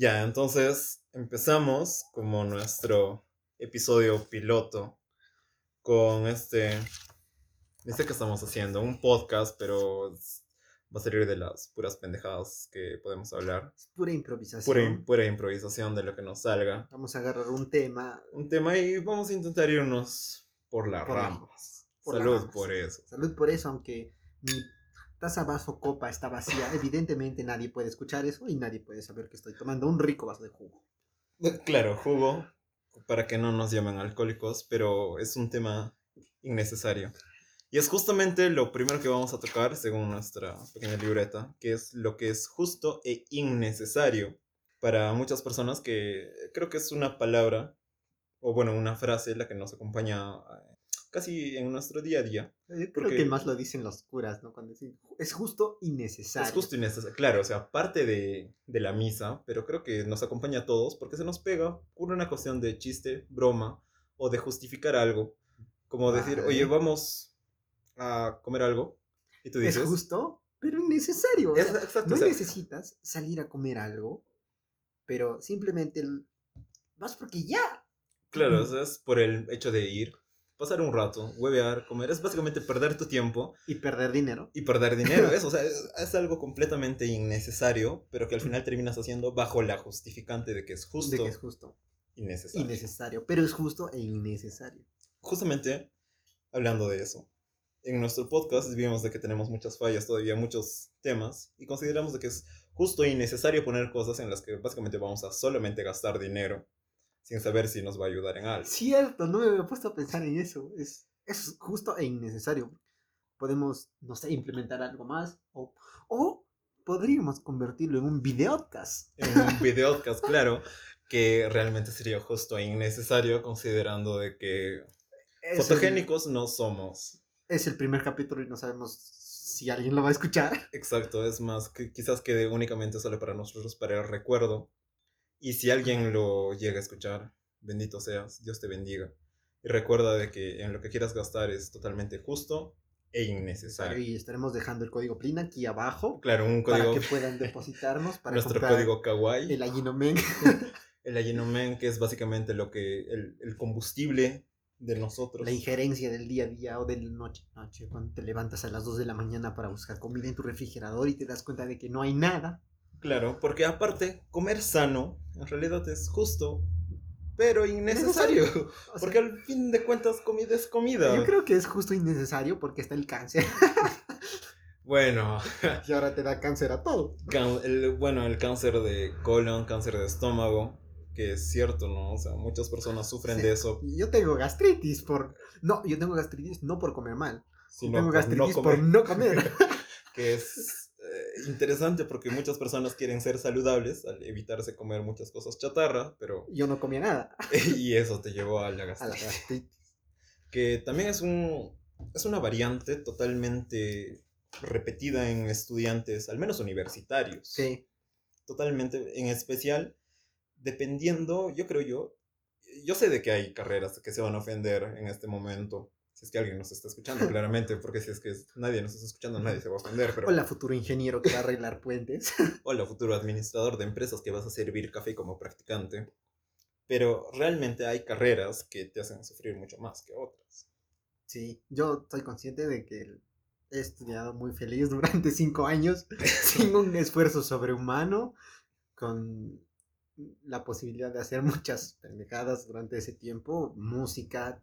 Ya, entonces empezamos como nuestro episodio piloto con este, este que estamos haciendo, un podcast, pero va a salir de las puras pendejadas que podemos hablar. Es pura improvisación. Pura, im- pura improvisación de lo que nos salga. Vamos a agarrar un tema. Un tema y vamos a intentar irnos por las Por ramas. por las Salud ramas. por eso. Salud por eso, aunque mi taza, vaso, copa está vacía. Evidentemente nadie puede escuchar eso y nadie puede saber que estoy tomando un rico vaso de jugo. Claro, jugo para que no nos llamen alcohólicos, pero es un tema innecesario. Y es justamente lo primero que vamos a tocar, según nuestra pequeña libreta, que es lo que es justo e innecesario para muchas personas, que creo que es una palabra, o bueno, una frase la que nos acompaña eh, casi en nuestro día a día. Yo creo Porque- que más lo dicen los curas, ¿no? Cuando dicen, es justo y necesario. Es justo y necesario. Claro, o sea, parte de, de la misa, pero creo que nos acompaña a todos porque se nos pega por una cuestión de chiste, broma o de justificar algo. Como decir, oye, vamos a comer algo. Y tú Es dices. justo, pero innecesario. o Es- sea, exacto, no necesitas salir a comer algo, pero simplemente vas porque ya. Claro, o sea, es por el hecho de ir, pasar un rato, huevear, comer. Es básicamente perder tu tiempo Y perder dinero. y perder dinero. Eso, o sea, es, es algo completamente innecesario, pero que al final terminas haciendo bajo la justificante de que es justo De que es justo. y necesario. Innecesario. Pero es justo e innecesario. justamente hablando de eso, en nuestro podcast vimos de que tenemos muchas fallas, todavía muchos temas, y consideramos de que es justo y necesario poner cosas en las que básicamente vamos a solamente gastar dinero sin saber si nos va a ayudar en algo. Cierto, no me había puesto a pensar en eso. Es, es justo e innecesario. Podemos, no sé, implementar algo más. O, o podríamos convertirlo en un videocast. En un videocast, claro, que realmente sería justo e innecesario considerando de que Es el- fotogénicos no somos. es el primer capítulo y no sabemos si alguien lo va a escuchar. Exacto, es más, que quizás quede únicamente solo para nosotros, para el recuerdo. Y si alguien lo llega a escuchar, bendito seas, Dios te bendiga. Y recuerda de que en lo que quieras gastar es totalmente justo e innecesario. Y estaremos dejando el código PLIN aquí abajo Claro, un para código, que puedan depositarnos para nuestro código kawaii, el Aginomen. el Aginomen, que es básicamente lo que, el, el combustible de nosotros. La injerencia del día a día o de la noche, noche, cuando te levantas a las 2 de la mañana para buscar comida en tu refrigerador y te das cuenta de que no hay nada. Claro, porque aparte, comer sano en realidad es justo, pero innecesario. O sea, Porque al fin de cuentas comida es comida. Yo creo que es justo innecesario porque está el cáncer Bueno, y ahora te da cáncer a todo. can- el, bueno, el cáncer de colon, cáncer de estómago, que es cierto, ¿no? O sea, muchas personas sufren Sí. de eso. Yo tengo gastritis por... No, yo tengo gastritis no por comer mal. sino tengo por gastritis no por comer, no comer. que es interesante porque muchas personas quieren ser saludables al evitarse comer muchas cosas chatarra, pero... yo no comía nada. y eso te llevó a la A la gastritis. gastritis. que también es un es una variante totalmente repetida en estudiantes, al menos universitarios. Sí. Totalmente, en especial dependiendo, yo creo yo, yo sé de que hay carreras que se van a ofender en este momento. Si es que alguien nos está escuchando, claramente, porque si es que nadie nos está escuchando, nadie se va a ofender. Pero, Hola, futuro ingeniero que va a arreglar puentes. Hola, futuro administrador de empresas que vas a servir café como practicante. Pero realmente hay carreras que te hacen sufrir mucho más que otras. Sí, yo soy consciente de que he estudiado muy feliz durante cinco años, sin un esfuerzo sobrehumano, con la posibilidad de hacer muchas pendejadas durante ese tiempo, música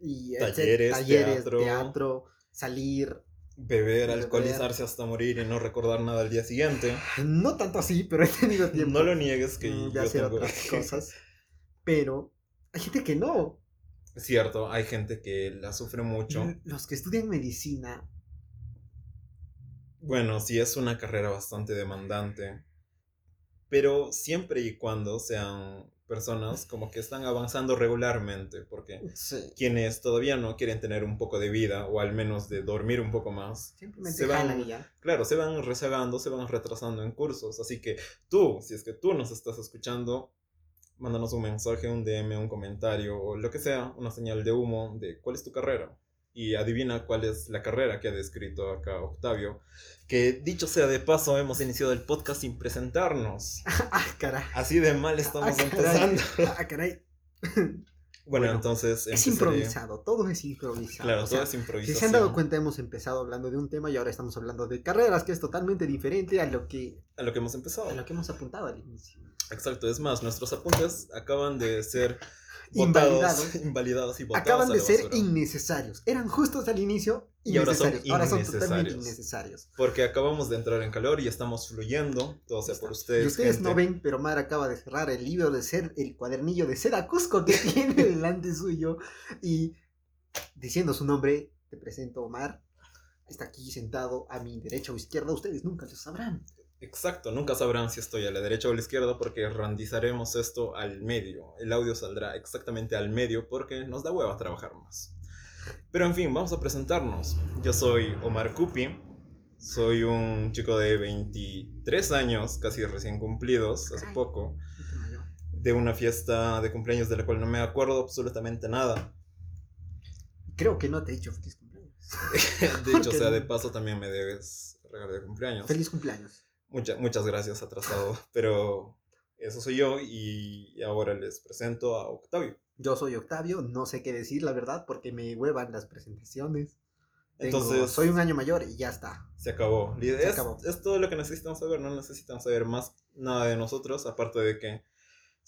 y Talleres, talleres, teatro. teatro, salir, Beber, alcoholizarse hasta morir y no recordar nada al día siguiente. no tanto así, pero he tenido tiempo No lo niegues que de yo hacer tengo... otras cosas, pero hay gente que no. Es Cierto, hay gente que la sufre mucho. Los que estudian medicina Bueno, sí es una carrera bastante demandante. Pero siempre y cuando sean personas como que están avanzando regularmente, porque sí, quienes todavía no quieren tener un poco de vida o al menos de dormir un poco más, simplemente se van- jalan y ya. claro, se van rezagando, se van retrasando en cursos. Así que tú, si es que tú nos estás escuchando, mándanos un mensaje, un DM, un comentario o lo que sea, una señal de humo de cuál es tu carrera. Y adivina cuál es la carrera que ha descrito acá Octavio. Que dicho sea de paso, hemos iniciado el podcast sin presentarnos. ah, caray. Así de mal estamos Ah, caray. empezando. Ah, caray. Bueno, Bueno, entonces Es improvisado, todo es improvisado. Claro, o sea, todo es Si improvisación. se han dado cuenta, hemos empezado hablando de un tema y ahora estamos hablando de carreras, que es totalmente diferente a lo que, A lo que hemos empezado. a lo que hemos apuntado al inicio. Exacto, es más, nuestros apuntes acaban de ser Invalidados. y Acaban de ser basura. innecesarios. Eran justos al inicio Y ahora son innecesarios. Ahora son, totalmente innecesarios. innecesarios. Porque acabamos de entrar en calor y estamos fluyendo, todo sea por ustedes. y ustedes gente. no ven, pero Mar acaba de cerrar el libro de ser, el cuadernillo de Seda Cusco que tiene delante suyo. Y diciendo su nombre, te presento Omar. Está aquí sentado a mi derecha o izquierda. Ustedes nunca lo sabrán. Exacto, nunca sabrán si estoy a la derecha o a la izquierda porque randizaremos esto al medio. El audio saldrá exactamente al medio porque nos da hueva trabajar más. Pero en fin, vamos a presentarnos. Yo soy Omar Cupi. Soy un chico de 23 años, casi recién cumplidos, hace poco, de una fiesta de cumpleaños de la cual no me acuerdo absolutamente nada. Creo que no te he dicho feliz cumpleaños. De hecho, o sea, de paso también me debes regalo de cumpleaños. Feliz cumpleaños. Mucha- muchas gracias, atrasado. Pero eso soy yo y ahora les presento a Octavio. Yo soy Octavio, no sé qué decir, la verdad, porque me huevan las presentaciones. Tengo- Entonces, soy un año mayor y ya está. se acabó. Se es, acabó. es todo lo que necesitan saber. No necesitan saber más nada de nosotros, aparte de que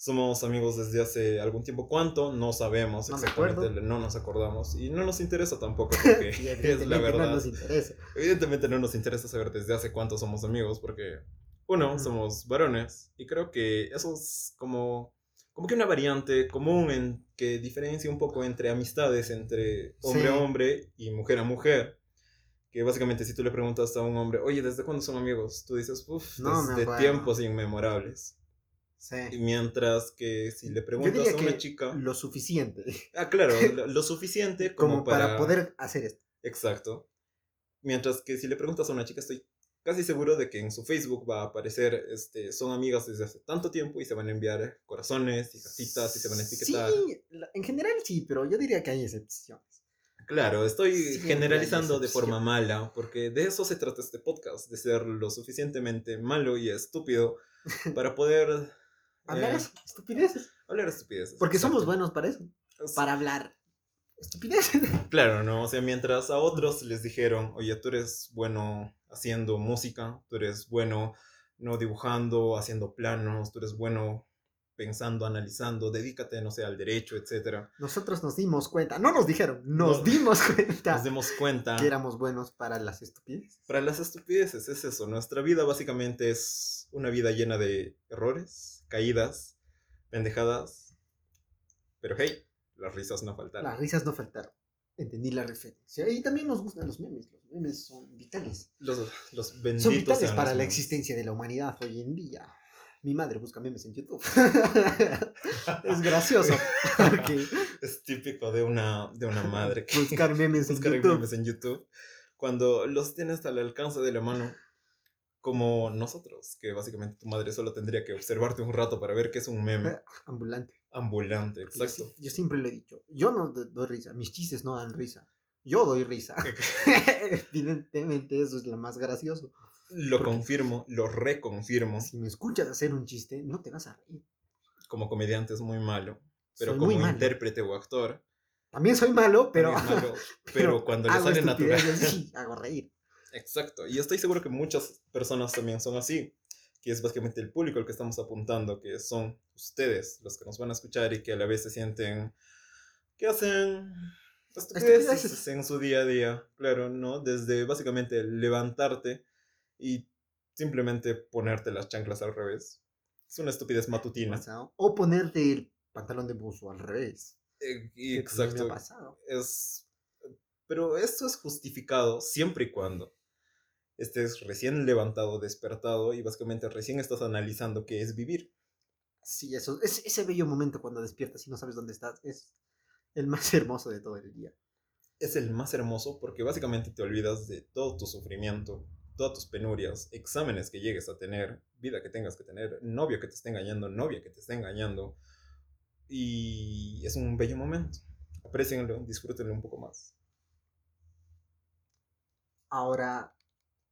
somos amigos desde hace algún tiempo. ¿Cuánto? No sabemos No me exactamente, no nos acordamos y no nos interesa tampoco porque es la no verdad. nos interesa. Evidentemente no nos interesa saber desde hace cuánto somos amigos, porque, uno, somos varones, y creo que eso es como, como que una variante común en que diferencia un poco entre amistades, entre hombre Sí. a hombre y mujer a mujer. Que básicamente si tú le preguntas a un hombre, oye, ¿desde cuándo son amigos? Tú dices, uff, No desde tiempos inmemorables. Y Sí. mientras que si le preguntas a una que chica... lo suficiente Ah, claro, lo, lo suficiente como, como para poder hacer esto. Exacto. Mientras que si le preguntas a una chica, estoy casi seguro de que en su Facebook va a aparecer, este, son amigas desde hace tanto tiempo y se van a enviar corazones y casitas y se van a etiquetar. Sí, en general sí, pero yo diría que hay excepciones. Claro, estoy Siempre generalizando de forma mala, porque de eso se trata este podcast, de ser lo suficientemente malo y estúpido para poder Hablar eh, estupideces. hablar estupideces. Porque somos buenos para eso. Es- Para hablar estupideces. Claro, ¿no? O sea, mientras a otros les dijeron, oye, tú eres bueno haciendo música, tú eres bueno no dibujando, haciendo planos, tú eres bueno pensando, analizando, dedícate, no sé, al derecho, etcétera. Nosotros nos dimos cuenta, no nos dijeron, nos No. dimos cuenta Nos demos cuenta. que éramos buenos para las estupideces. Para las estupideces es eso. Nuestra vida básicamente es una vida llena de errores, caídas, pendejadas. Pero hey, las risas no faltaron. Las risas no faltaron. Entendí la referencia. Y también nos gustan los memes. Los memes son vitales. Los, los benditos Son vitales para la memes. existencia de la humanidad hoy en día. Mi madre busca memes en YouTube. es gracioso. Porque Es típico de una, de una madre que buscar memes en buscar YouTube. memes en YouTube cuando los tienes al alcance de la mano como nosotros, que básicamente tu madre solo tendría que observarte un rato para ver qué es un meme Ambulante. ambulante, Yo, exacto. sí- yo siempre lo he dicho. Yo no do- doy risa. Mis chistes no dan risa. Yo doy risa. Evidentemente eso es lo más gracioso. Lo Porque- confirmo, lo reconfirmo. Si me escuchas hacer un chiste, no te vas a reír. Como comediante es muy malo, pero Soy como intérprete o actor, También soy malo, pero, malo, pero cuando le sale natural. sí, hago reír. Exacto, y estoy seguro que muchas personas también son así, que es básicamente el público al que estamos apuntando, que son ustedes los que nos van a escuchar y que a la vez se sienten que hacen estupideces en su día a día, claro, ¿no? Desde básicamente levantarte y simplemente ponerte las chanclas al revés. Es una estupidez matutina. O ponerte el pantalón de buzo al revés. Eh, exacto. Me ha pasado. es pero esto es justificado siempre y cuando estés recién levantado, despertado y básicamente recién estás analizando qué es vivir. Sí, eso, es, ese bello momento cuando despiertas y no sabes dónde estás es el más hermoso de todo el día. Es el más hermoso porque básicamente te olvidas de todo tu sufrimiento, todas tus penurias, exámenes que llegues a tener, vida que tengas que tener, novio que te esté engañando, novia que te esté engañando. Y es un bello momento. Aprecienlo, disfrútenlo un poco más. ahora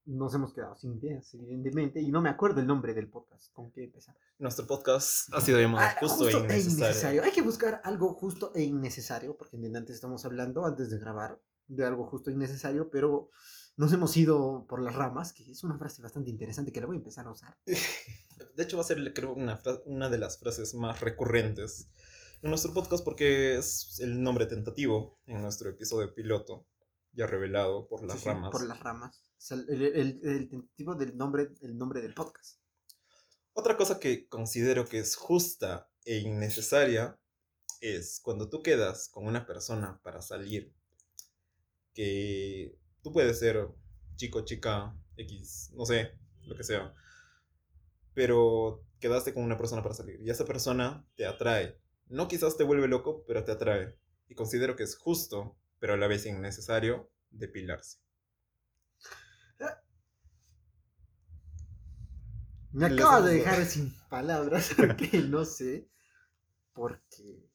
nos hemos quedado sin ideas, evidentemente, y no me acuerdo el nombre del podcast. ¿Con qué empezar? Nuestro podcast ha sido llamado Ah, justo, e innecesario. Hay que buscar algo justo e innecesario, porque antes estamos hablando, antes de grabar, de algo justo e innecesario, pero nos hemos ido por las ramas, que es una frase bastante interesante que la voy a empezar a usar. De hecho, va a ser, creo, una, una de las frases más recurrentes en nuestro podcast porque es el nombre tentativo en nuestro episodio piloto, ya revelado por las Sí, ramas. Por las ramas. O sea, el, el- el tentativo del nombre, el nombre del podcast. Otra cosa que considero que es justa e innecesaria es cuando tú quedas con una persona para salir, que tú puedes ser chico, chica, X, no sé, lo que sea, pero quedaste con una persona para salir y esa persona te atrae. No quizás te vuelve loco, pero te atrae. Y considero que es justo, pero a la vez innecesario, depilarse. Me acabas de dejar sin palabras, porque no sé. Porque.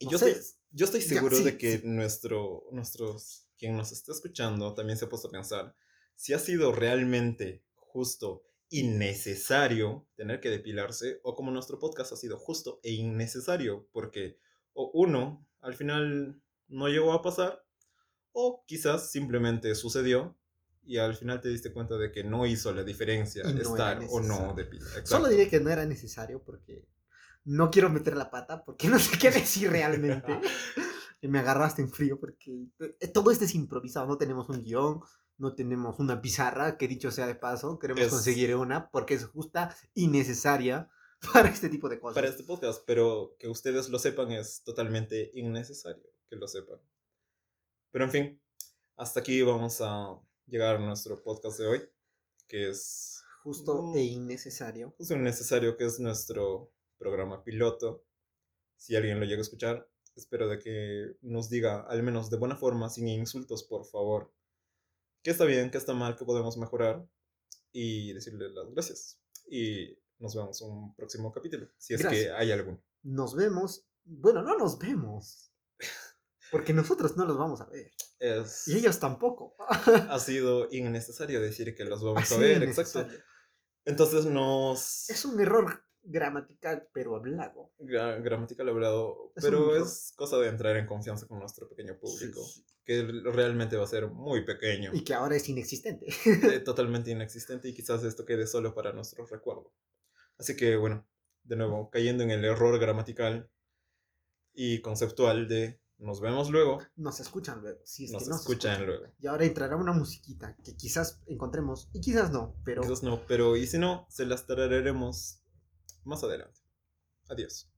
No yo, sé. estoy, yo estoy Ya, seguro sí, de que sí. nuestro, nuestros, quien nos está escuchando también se ha puesto a pensar si ha sido realmente justo y necesario tener que depilarse o como nuestro podcast ha sido justo e innecesario porque o uno al final no llegó a pasar o quizás simplemente sucedió y al final te diste cuenta de que no hizo la diferencia no estar o no necesario. depilado. Solo diré que no era necesario porque no quiero meter la pata porque no sé qué decir realmente. Y me agarraste en frío porque eh, todo esto es improvisado, no tenemos un guion, no tenemos una pizarra, que dicho sea de paso, queremos Es- conseguir una porque es justa y necesaria para este tipo de cosas. para este podcast, pero que ustedes lo sepan es totalmente innecesario que lo sepan. Pero en fin, hasta aquí vamos a llegar a nuestro podcast de hoy, que es Justo Mm. e innecesario. justo innecesario, que es nuestro programa piloto. Si alguien lo llega a escuchar, espero de que nos diga, al menos de buena forma, sin insultos, por favor, qué está bien, qué está mal, qué podemos mejorar y decirle las gracias. Y nos vemos en un próximo capítulo, si es que Gracias. hay alguno. Nos vemos. Bueno, no nos vemos. Porque nosotros no los vamos a ver. Es, Y ellos tampoco. ha sido innecesario decir que los vamos Así a ver, exacto. Entonces nos... Es un error gramatical, pero hablado. gra- gramatical hablado, Es pero es cosa de entrar en confianza con nuestro pequeño público, Sí, sí. que realmente va a ser muy pequeño, Y que ahora es inexistente. eh, totalmente inexistente y quizás esto quede solo para nuestros recuerdos. Así que bueno, de nuevo, cayendo en el error gramatical y conceptual de nos vemos luego, Nos escuchan luego. Si es nos que nos escuchan luego. Y ahora entrará una musiquita que quizás encontremos y quizás no, pero Quizás no, pero y si no, se las tararemos más adelante. Adiós.